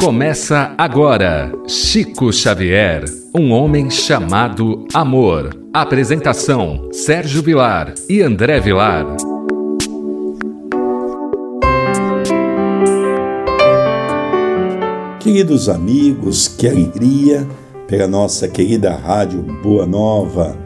Começa agora Chico Xavier, um homem chamado amor. Apresentação: Sérgio Vilar e André Vilar. Queridos amigos, que alegria pela nossa querida Rádio Boa Nova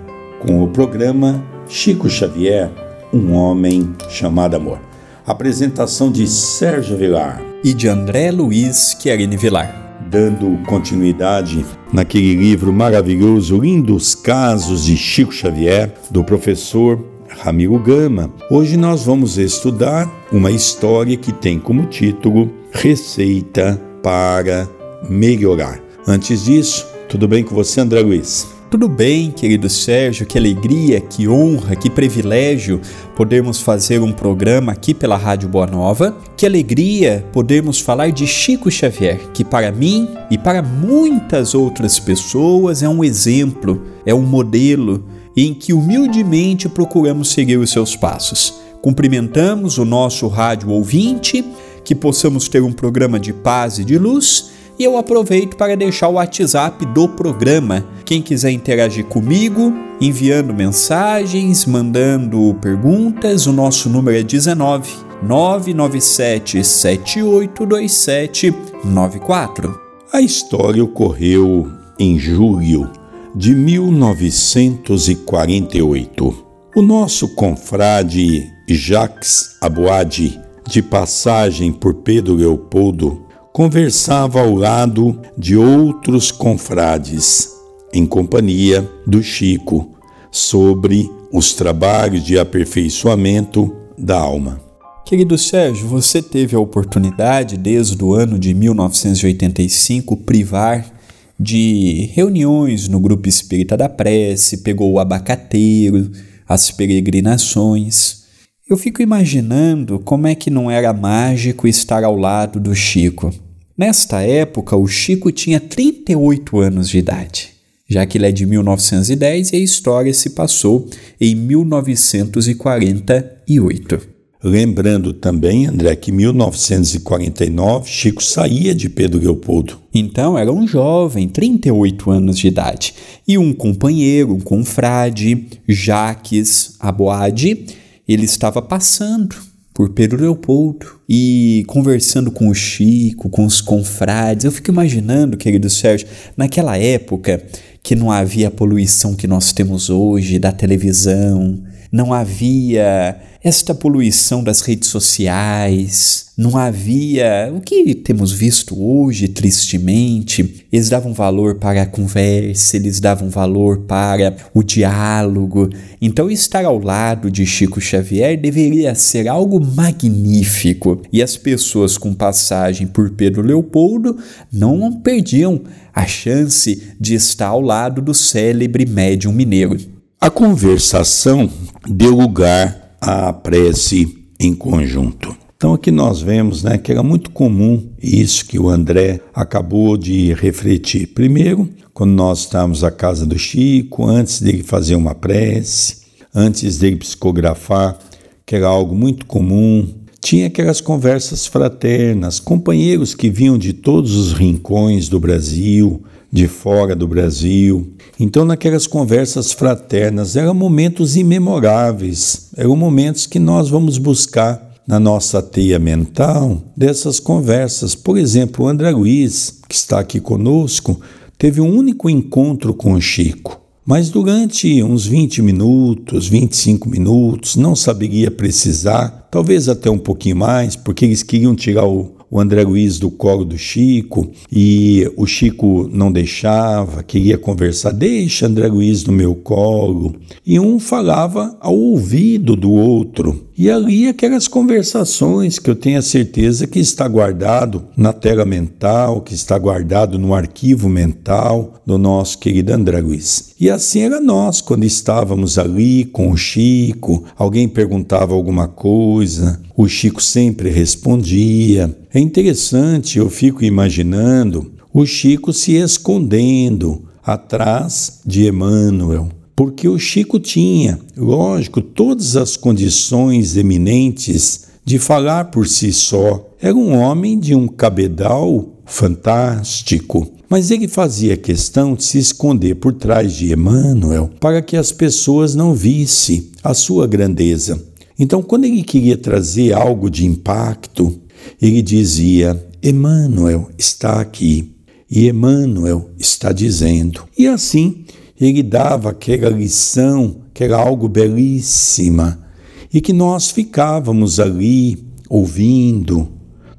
com o programa Chico Xavier, um homem chamado amor. Apresentação de Sérgio Vilar e de André Luiz Querini Vilar. Dando continuidade naquele livro maravilhoso, Lindos Casos de Chico Xavier, do professor Ramiro Gama. Hoje nós vamos estudar uma história que tem como título Receita para Melhorar. Antes disso, tudo bem com você, André Luiz? Tudo bem, querido Sérgio, que alegria, que honra, que privilégio podermos fazer um programa aqui pela Rádio Boa Nova. Que alegria podermos falar de Chico Xavier, que para mim e para muitas outras pessoas é um exemplo, é um modelo em que humildemente procuramos seguir os seus passos. Cumprimentamos o nosso rádio ouvinte, que possamos ter um programa de paz e de luz e eu aproveito para deixar o WhatsApp do programa. Quem quiser interagir comigo, enviando mensagens, mandando perguntas, o nosso número é 19 997 782794. A história ocorreu em julho de 1948. O nosso confrade Jacques Aboade, de passagem por Pedro Leopoldo, conversava ao lado de outros confrades, em companhia do Chico, sobre os trabalhos de aperfeiçoamento da alma. Querido Sérgio, você teve a oportunidade, desde o ano de 1985, privar de reuniões no Grupo Espírita da Prece, pegou o abacateiro, as peregrinações. Eu fico imaginando como é que não era mágico estar ao lado do Chico. Nesta época, o Chico tinha 38 anos de idade, já que ele é de 1910 e a história se passou em 1948. Lembrando também, André, que em 1949 Chico saía de Pedro Leopoldo. Então era um jovem, 38 anos de idade, e um companheiro, um confrade, Jaques Aboade, ele estava passando por Pedro Leopoldo e conversando com o Chico, com os confrades. Eu fico imaginando, querido Sérgio, naquela época que não havia a poluição que nós temos hoje da televisão, não havia esta poluição das redes sociais, não havia o que temos visto hoje, tristemente. Eles davam valor para a conversa, eles davam valor para o diálogo. Então, estar ao lado de Chico Xavier deveria ser algo magnífico. E as pessoas com passagem por Pedro Leopoldo não perdiam a chance de estar ao lado do célebre médium mineiro. A conversação deu lugar à prece em conjunto. Então aqui nós vemos né, que era muito comum isso que o André acabou de refletir. Primeiro, quando nós estávamos à casa do Chico, antes dele fazer uma prece, antes dele psicografar, que era algo muito comum, tinha aquelas conversas fraternas, companheiros que vinham de todos os rincões do Brasil, de fora do Brasil. Então, naquelas conversas fraternas, eram momentos imemoráveis, eram momentos que nós vamos buscar na nossa teia mental dessas conversas. Por exemplo, o André Luiz, que está aqui conosco, teve um único encontro com o Chico. Mas durante uns 20 minutos, 25 minutos, não saberia precisar, talvez até um pouquinho mais, porque eles queriam tirar o, o André Luiz do colo do Chico e o Chico não deixava, queria conversar, deixa André Luiz no meu colo. E um falava ao ouvido do outro. E ali aquelas conversações que eu tenho a certeza que está guardado na tela mental, que está guardado no arquivo mental do nosso querido André Luiz. E assim era nós quando estávamos ali com o Chico, alguém perguntava alguma coisa, o Chico sempre respondia. É interessante, eu fico imaginando o Chico se escondendo atrás de Emmanuel porque o Chico tinha, lógico, todas as condições eminentes de falar por si só. Era um homem de um cabedal fantástico, mas ele fazia questão de se esconder por trás de Emmanuel para que as pessoas não vissem a sua grandeza. Então, quando ele queria trazer algo de impacto, ele dizia: Emmanuel está aqui e Emmanuel está dizendo. E assim ele dava aquela lição que era algo belíssima e que nós ficávamos ali ouvindo,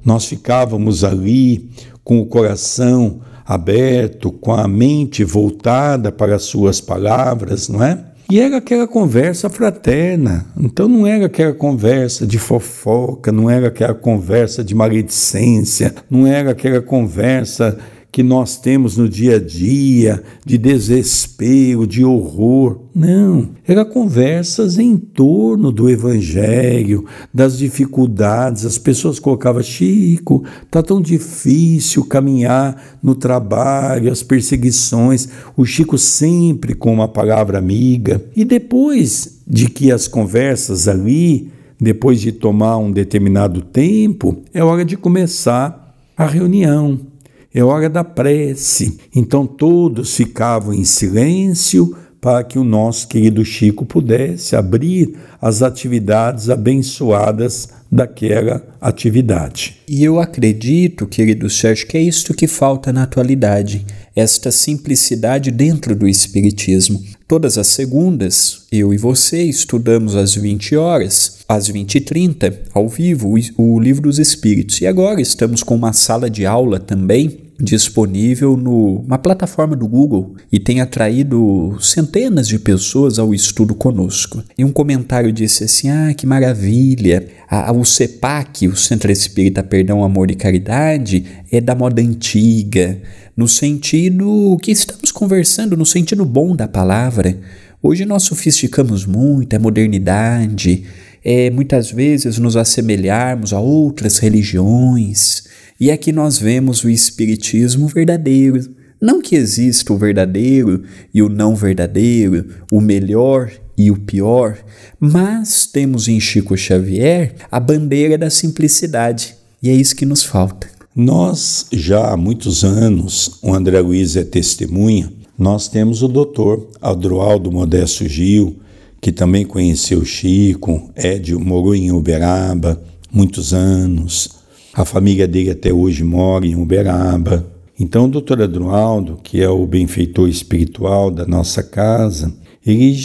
nós ficávamos ali com o coração aberto, com a mente voltada para as suas palavras, não é? E era aquela conversa fraterna. Então não era aquela conversa de fofoca, não era aquela conversa de maledicência, não era aquela conversa que nós temos no dia a dia, de desespero, de horror. Não, era conversas em torno do evangelho, das dificuldades. As pessoas colocavam: Chico, tá tão difícil caminhar no trabalho, as perseguições. O Chico sempre com uma palavra amiga. E depois de que as conversas ali, depois de tomar um determinado tempo, é hora de começar a reunião é hora da prece. Então todos ficavam em silêncio para que o nosso querido Chico pudesse abrir as atividades abençoadas daquela atividade. E eu acredito, querido Sérgio, que é isto que falta na atualidade, esta simplicidade dentro do Espiritismo. Todas as segundas, eu e você estudamos às 20 horas, às 20 e 30, ao vivo, o Livro dos Espíritos. E agora estamos com uma sala de aula também disponível numa plataforma do Google e tem atraído centenas de pessoas ao estudo conosco. E um comentário disse assim: Ah, que maravilha! O CEPAC, o Centro Espírita Perdão, Amor e Caridade, é da moda antiga, no sentido que estamos conversando, no sentido bom da palavra. Hoje nós sofisticamos muito, é modernidade, é muitas vezes nos assemelharmos a outras religiões. E aqui nós vemos o Espiritismo verdadeiro. Não que exista o verdadeiro e o não verdadeiro, o melhor e o pior, mas temos em Chico Xavier a bandeira da simplicidade, e é isso que nos falta. Nós, já há muitos anos, o André Luiz é testemunha, nós temos o doutor Adroaldo Modesto Gil, que também conheceu Chico, Edio, morou em Uberaba muitos anos, a família dele até hoje mora em Uberaba. Então, o doutor Adroaldo, que é o benfeitor espiritual da nossa casa, ele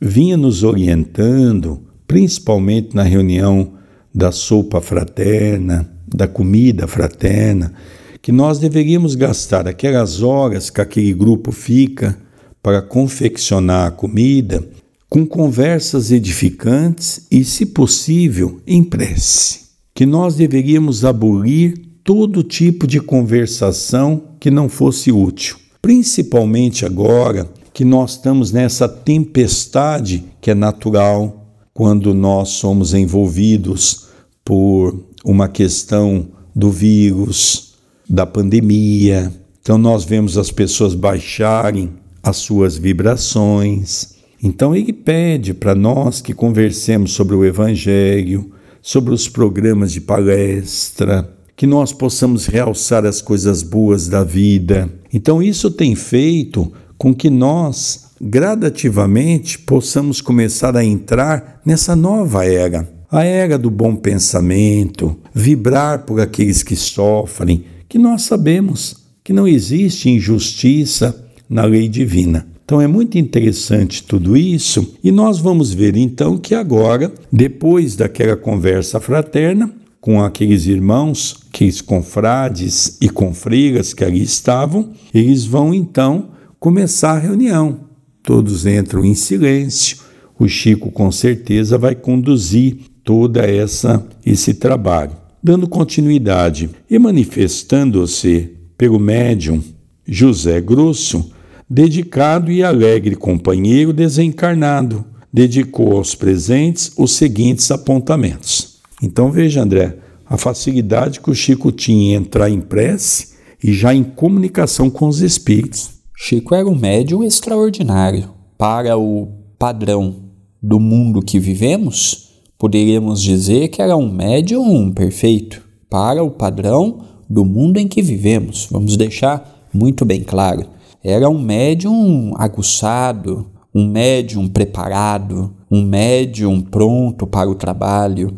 vinha nos orientando, principalmente na reunião da sopa fraterna, da comida fraterna, que nós deveríamos gastar aquelas horas que aquele grupo fica para confeccionar a comida com conversas edificantes e, se possível, em prece que nós deveríamos abolir todo tipo de conversação que não fosse útil, principalmente agora que nós estamos nessa tempestade que é natural quando nós somos envolvidos por uma questão do vírus, da pandemia. Então nós vemos as pessoas baixarem as suas vibrações. Então ele pede para nós que conversemos sobre o evangelho, sobre os programas de palestra, que nós possamos realçar as coisas boas da vida. Então, isso tem feito com que nós, gradativamente, possamos começar a entrar nessa nova era a era do bom pensamento, vibrar por aqueles que sofrem, que nós sabemos que não existe injustiça na lei divina. Então é muito interessante tudo isso e nós vamos ver então que agora, depois daquela conversa fraterna com aqueles irmãos, aqueles confrades e confreiras que ali estavam, eles vão então começar a reunião. Todos entram em silêncio. O Chico com certeza vai conduzir toda essa esse trabalho, dando continuidade e manifestando-se pelo médium José Grosso dedicado e alegre companheiro desencarnado, dedicou aos presentes os seguintes apontamentos. Então veja, André, a facilidade que o Chico tinha em entrar em prece e já em comunicação com os espíritos. Chico era um médium extraordinário. Para o padrão do mundo que vivemos, Poderíamos dizer que era um médium perfeito para o padrão do mundo em que vivemos. Vamos deixar muito bem claro. Era um médium aguçado, um médium preparado, um médium pronto para o trabalho.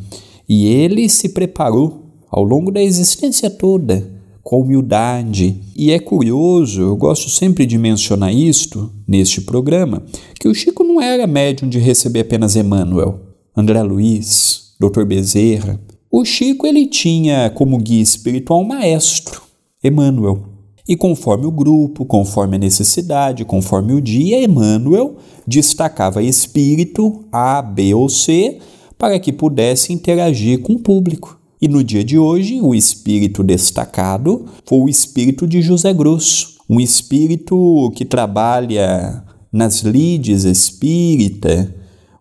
E ele se preparou ao longo da existência toda com humildade. E é curioso, eu gosto sempre de mencionar isto neste programa, que o Chico não era médium de receber apenas Emmanuel, André Luiz, Dr. Bezerra. O Chico ele tinha como guia espiritual um maestro, Emmanuel. E conforme o grupo, conforme a necessidade, conforme o dia, Emmanuel destacava espírito A, B ou C para que pudesse interagir com o público. E no dia de hoje, o espírito destacado foi o espírito de José Grosso, um espírito que trabalha nas lides espírita,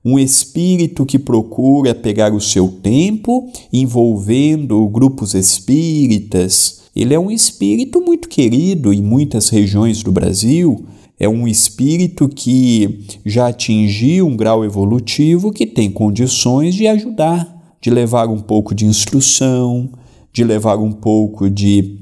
um espírito que procura pegar o seu tempo envolvendo grupos espíritas. Ele é um espírito muito querido em muitas regiões do Brasil. É um espírito que já atingiu um grau evolutivo que tem condições de ajudar de levar um pouco de instrução, de levar um pouco de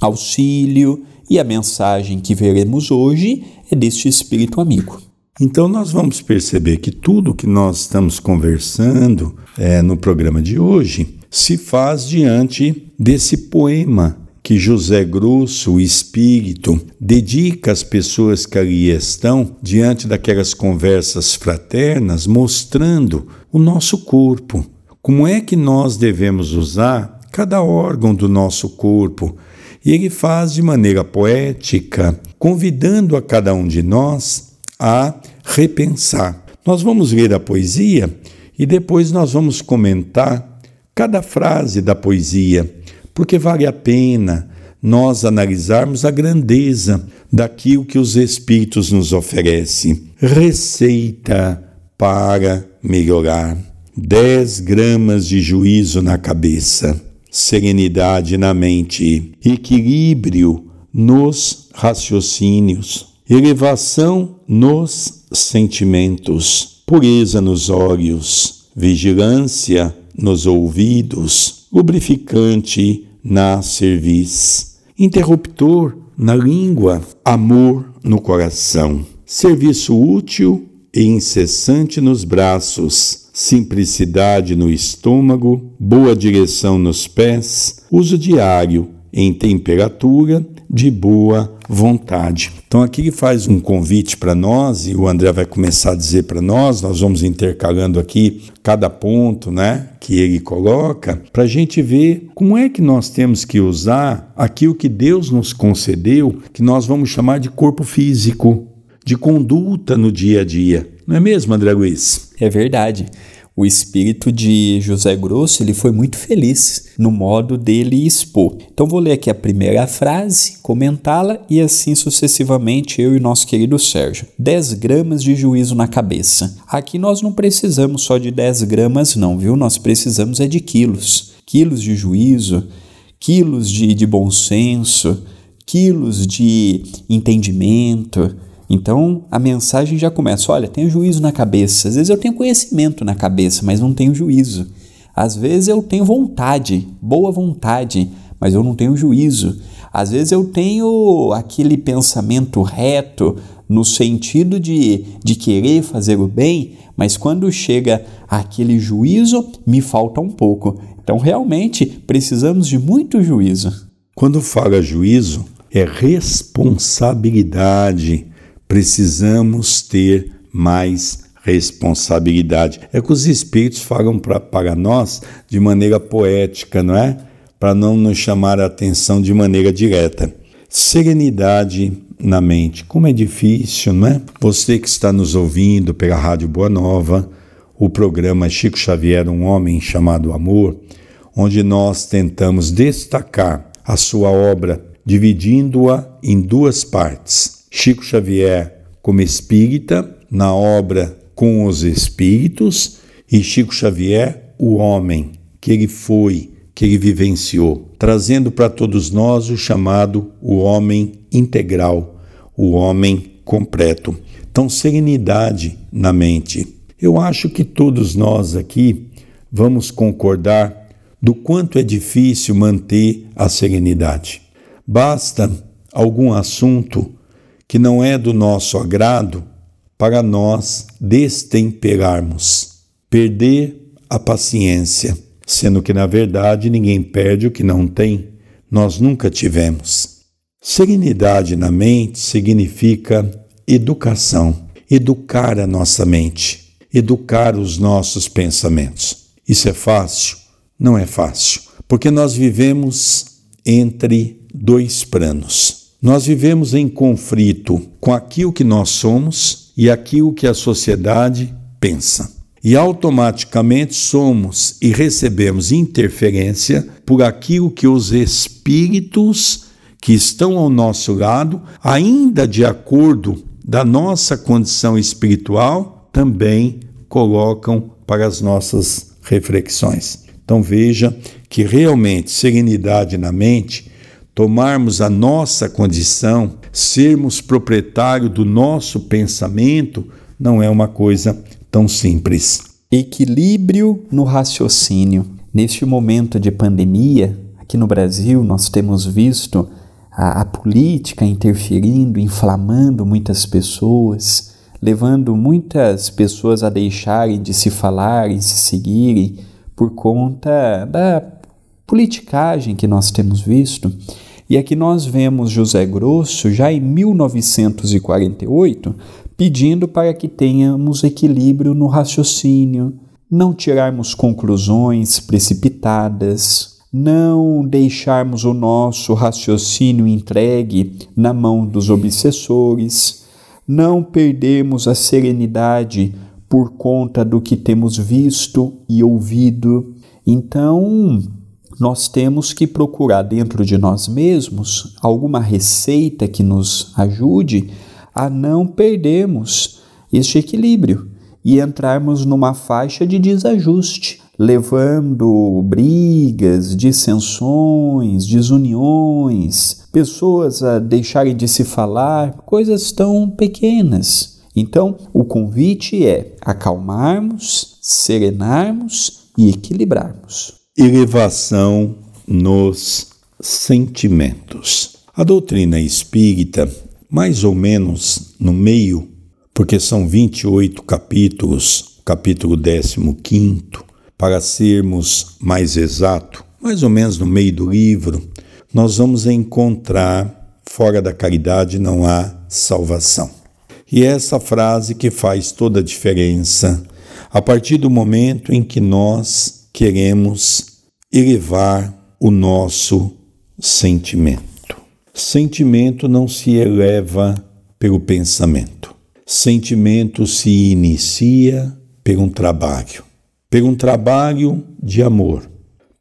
auxílio, e a mensagem que veremos hoje é deste espírito amigo. Então, nós vamos perceber que tudo que nós estamos conversando é, no programa de hoje se faz diante desse poema que José Grosso, o Espírito, dedica às pessoas que ali estão, diante daquelas conversas fraternas, mostrando o nosso corpo, como é que nós devemos usar cada órgão do nosso corpo. E ele faz de maneira poética, convidando a cada um de nós a repensar. Nós vamos ler a poesia e depois nós vamos comentar cada frase da poesia, porque vale a pena nós analisarmos a grandeza daquilo que os Espíritos nos oferecem. Receita para melhorar. 10 gramas de juízo na cabeça, serenidade na mente, equilíbrio nos raciocínios, elevação nos sentimentos, pureza nos olhos, vigilância nos ouvidos, lubrificante na cerviz, interruptor na língua, amor no coração, serviço útil e incessante nos braços. Simplicidade no estômago, boa direção nos pés, uso diário em temperatura de boa vontade. Então aqui ele faz um convite para nós e o André vai começar a dizer para nós, nós vamos intercalando aqui cada ponto, né, que ele coloca, para a gente ver como é que nós temos que usar aquilo que Deus nos concedeu, que nós vamos chamar de corpo físico, de conduta no dia a dia. Não é mesmo, André Luiz? É verdade. O espírito de José Grosso ele foi muito feliz no modo dele expor. Então vou ler aqui a primeira frase, comentá-la e assim sucessivamente eu e nosso querido Sérgio. 10 gramas de juízo na cabeça. Aqui nós não precisamos só de 10 gramas não, viu? Nós precisamos é de quilos. Quilos de juízo, quilos de, de bom senso, quilos de entendimento, então a mensagem já começa: olha, tenho juízo na cabeça. Às vezes eu tenho conhecimento na cabeça, mas não tenho juízo. Às vezes eu tenho vontade, boa vontade, mas eu não tenho juízo. Às vezes eu tenho aquele pensamento reto no sentido de, de querer fazer o bem, mas quando chega aquele juízo, me falta um pouco. Então realmente precisamos de muito juízo. Quando fala juízo, é responsabilidade precisamos ter mais responsabilidade. É que os espíritos falam pra, para nós de maneira poética, não é? Para não nos chamar a atenção de maneira direta. Serenidade na mente. Como é difícil, não é? Você que está nos ouvindo pela Rádio Boa Nova, o programa Chico Xavier, um homem chamado Amor, onde nós tentamos destacar a sua obra, dividindo-a em duas partes Chico Xavier como espírita na obra Com os Espíritos e Chico Xavier, o homem que ele foi, que ele vivenciou, trazendo para todos nós o chamado o homem integral, o homem completo. Então, serenidade na mente. Eu acho que todos nós aqui vamos concordar do quanto é difícil manter a serenidade. Basta algum assunto que não é do nosso agrado para nós destemperarmos, perder a paciência, sendo que na verdade ninguém perde o que não tem, nós nunca tivemos. Serenidade na mente significa educação, educar a nossa mente, educar os nossos pensamentos. Isso é fácil? Não é fácil, porque nós vivemos entre dois planos. Nós vivemos em conflito com aquilo que nós somos e aquilo que a sociedade pensa. E automaticamente somos e recebemos interferência por aquilo que os espíritos que estão ao nosso lado, ainda de acordo da nossa condição espiritual, também colocam para as nossas reflexões. Então veja que realmente serenidade na mente, tomarmos a nossa condição, sermos proprietário do nosso pensamento, não é uma coisa tão simples. Equilíbrio no raciocínio. Neste momento de pandemia, aqui no Brasil, nós temos visto a, a política interferindo, inflamando muitas pessoas, levando muitas pessoas a deixarem de se falarem, se seguirem por conta da politicagem que nós temos visto. E aqui nós vemos José Grosso, já em 1948, pedindo para que tenhamos equilíbrio no raciocínio, não tirarmos conclusões precipitadas, não deixarmos o nosso raciocínio entregue na mão dos obsessores, não perdermos a serenidade por conta do que temos visto e ouvido. Então, nós temos que procurar dentro de nós mesmos alguma receita que nos ajude a não perdermos este equilíbrio e entrarmos numa faixa de desajuste, levando brigas, dissensões, desuniões, pessoas a deixarem de se falar, coisas tão pequenas então, o convite é acalmarmos, serenarmos e equilibrarmos. Elevação nos sentimentos. A doutrina espírita, mais ou menos no meio, porque são 28 capítulos, capítulo 15, para sermos mais exato, mais ou menos no meio do livro, nós vamos encontrar fora da caridade não há salvação. E é essa frase que faz toda a diferença a partir do momento em que nós queremos elevar o nosso sentimento. Sentimento não se eleva pelo pensamento. Sentimento se inicia por um trabalho, por um trabalho de amor,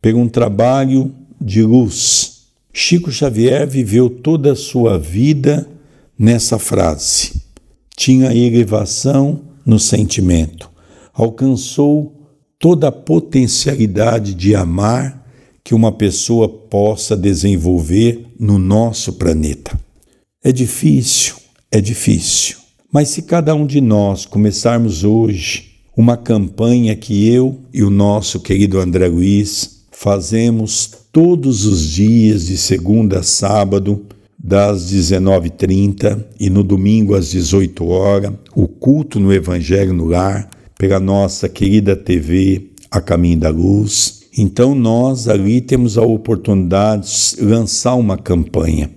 por um trabalho de luz. Chico Xavier viveu toda a sua vida nessa frase tinha elevação no sentimento, alcançou toda a potencialidade de amar que uma pessoa possa desenvolver no nosso planeta. É difícil, é difícil. Mas se cada um de nós começarmos hoje uma campanha que eu e o nosso querido André Luiz fazemos todos os dias, de segunda a sábado, das 19h30 e no domingo às 18 horas, o culto no Evangelho no Lar, pela nossa querida TV A Caminho da Luz. Então nós ali temos a oportunidade de lançar uma campanha.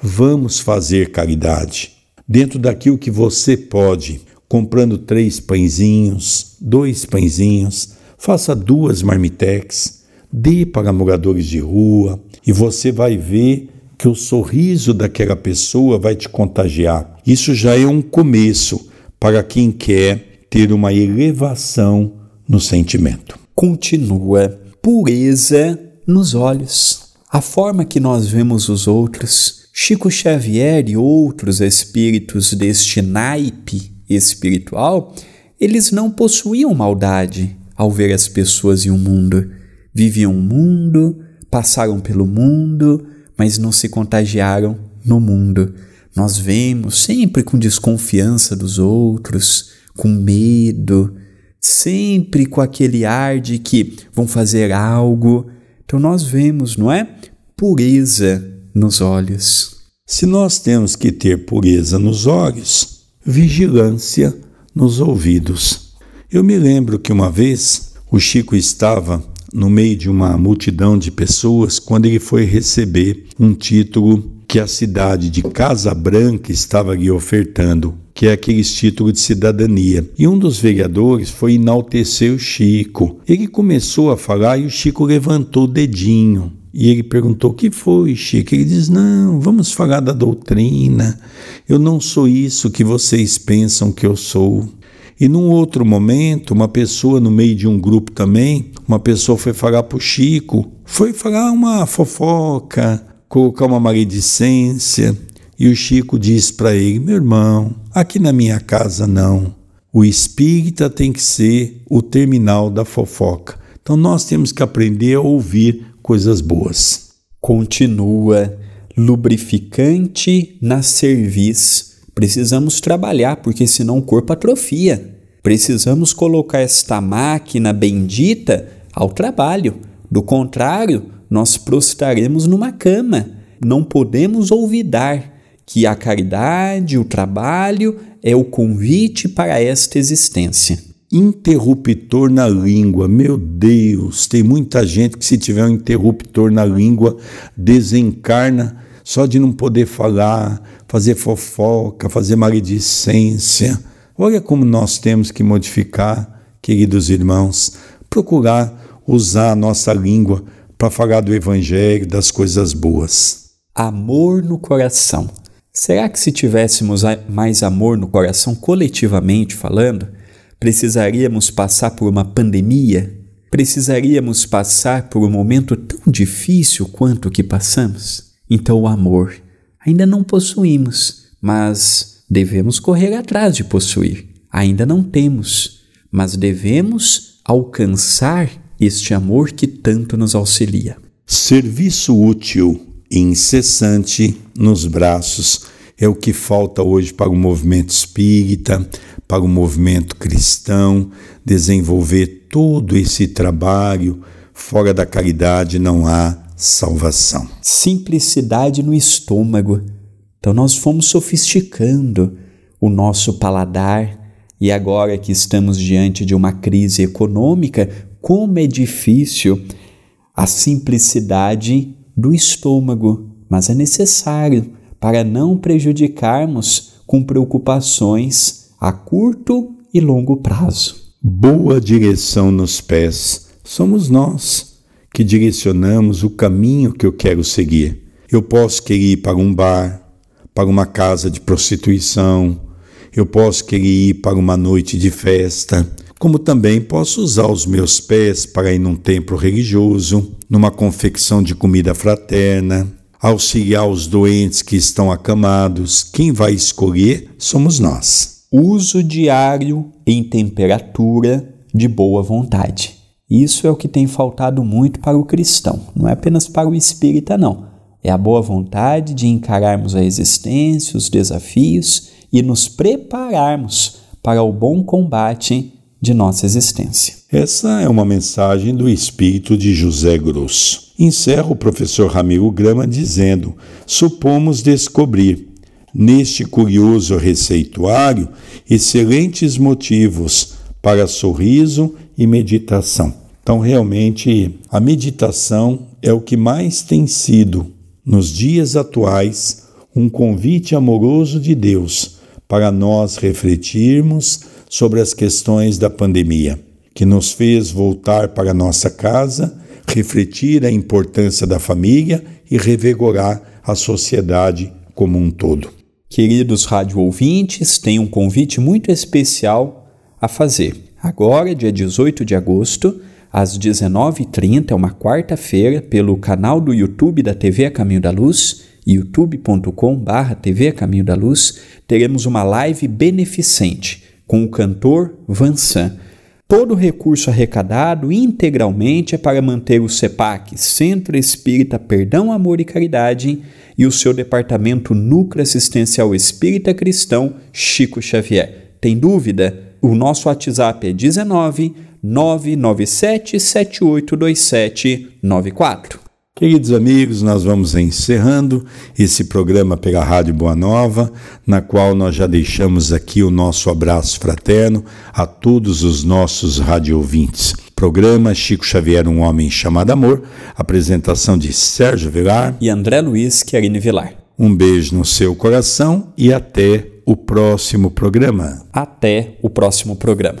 Vamos fazer caridade. Dentro daquilo que você pode, comprando três pãezinhos, dois pãezinhos, faça duas marmitex, dê para moradores de rua e você vai ver que o sorriso daquela pessoa vai te contagiar. Isso já é um começo para quem quer ter uma elevação no sentimento. Continua pureza nos olhos. A forma que nós vemos os outros, Chico Xavier e outros espíritos deste naipe espiritual, eles não possuíam maldade ao ver as pessoas e o mundo. Viviam o mundo, passaram pelo mundo, mas não se contagiaram no mundo. Nós vemos sempre com desconfiança dos outros, com medo, sempre com aquele ar de que vão fazer algo. Então nós vemos, não é? Pureza nos olhos. Se nós temos que ter pureza nos olhos, vigilância nos ouvidos. Eu me lembro que uma vez o Chico estava no meio de uma multidão de pessoas quando ele foi receber um título que a cidade de Casa Branca estava lhe ofertando, que é aquele título de cidadania. E um dos vereadores foi enaltecer o Chico. Ele começou a falar e o Chico levantou o dedinho. E ele perguntou: O que foi, Chico? Ele diz: Não, vamos falar da doutrina. Eu não sou isso que vocês pensam que eu sou. E num outro momento, uma pessoa no meio de um grupo também, uma pessoa foi falar para o Chico, foi falar uma fofoca, colocar uma maledicência. E o Chico disse para ele: Meu irmão, aqui na minha casa não. O espírita tem que ser o terminal da fofoca. Então nós temos que aprender a ouvir coisas boas. Continua lubrificante na cerviz. Precisamos trabalhar, porque senão o corpo atrofia. Precisamos colocar esta máquina bendita ao trabalho. Do contrário, nós prostraremos numa cama. Não podemos olvidar que a caridade, o trabalho, é o convite para esta existência interruptor na língua. Meu Deus, tem muita gente que, se tiver um interruptor na língua, desencarna só de não poder falar, fazer fofoca, fazer maledicência. Olha como nós temos que modificar, queridos irmãos, procurar usar a nossa língua para falar do Evangelho, das coisas boas. Amor no coração. Será que se tivéssemos mais amor no coração, coletivamente falando, Precisaríamos passar por uma pandemia? Precisaríamos passar por um momento tão difícil quanto o que passamos? Então, o amor ainda não possuímos, mas devemos correr atrás de possuir. Ainda não temos, mas devemos alcançar este amor que tanto nos auxilia. Serviço útil incessante nos braços é o que falta hoje para o movimento espírita, para o movimento cristão, desenvolver todo esse trabalho. Fora da caridade não há salvação. Simplicidade no estômago. Então nós fomos sofisticando o nosso paladar e agora que estamos diante de uma crise econômica, como é difícil a simplicidade do estômago, mas é necessário para não prejudicarmos com preocupações a curto e longo prazo. Boa direção nos pés somos nós que direcionamos o caminho que eu quero seguir. Eu posso querer ir para um bar, para uma casa de prostituição, eu posso querer ir para uma noite de festa, como também posso usar os meus pés para ir num templo religioso, numa confecção de comida fraterna, auxiliar os doentes que estão acamados. Quem vai escolher somos nós uso diário em temperatura de boa vontade. Isso é o que tem faltado muito para o cristão, não é apenas para o espírita, não. É a boa vontade de encararmos a existência, os desafios e nos prepararmos para o bom combate de nossa existência. Essa é uma mensagem do espírito de José Grosso. Encerra o professor Ramiro Grama dizendo: supomos descobrir neste curioso receituário excelentes motivos para sorriso e meditação. Então, realmente, a meditação é o que mais tem sido, nos dias atuais, um convite amoroso de Deus para nós refletirmos sobre as questões da pandemia, que nos fez voltar para nossa casa, refletir a importância da família e revigorar a sociedade como um todo. Queridos rádio ouvintes, tenho um convite muito especial a fazer. Agora, dia 18 de agosto, às 19h30, é uma quarta-feira, pelo canal do YouTube da TV Caminho da Luz, youtube.com.br TV a Caminho da Luz, teremos uma live beneficente com o cantor Vansan. Todo o recurso arrecadado integralmente é para manter o CEPAC, Centro Espírita Perdão, Amor e Caridade, e o seu departamento Núcleo Assistencial Espírita Cristão Chico Xavier. Tem dúvida? O nosso WhatsApp é 19 997 782794. Queridos amigos, nós vamos encerrando esse programa pela Rádio Boa Nova, na qual nós já deixamos aqui o nosso abraço fraterno a todos os nossos radiovintes. Programa Chico Xavier, um homem chamado amor, apresentação de Sérgio Vilar e André Luiz Querine Vilar. Um beijo no seu coração e até o próximo programa. Até o próximo programa.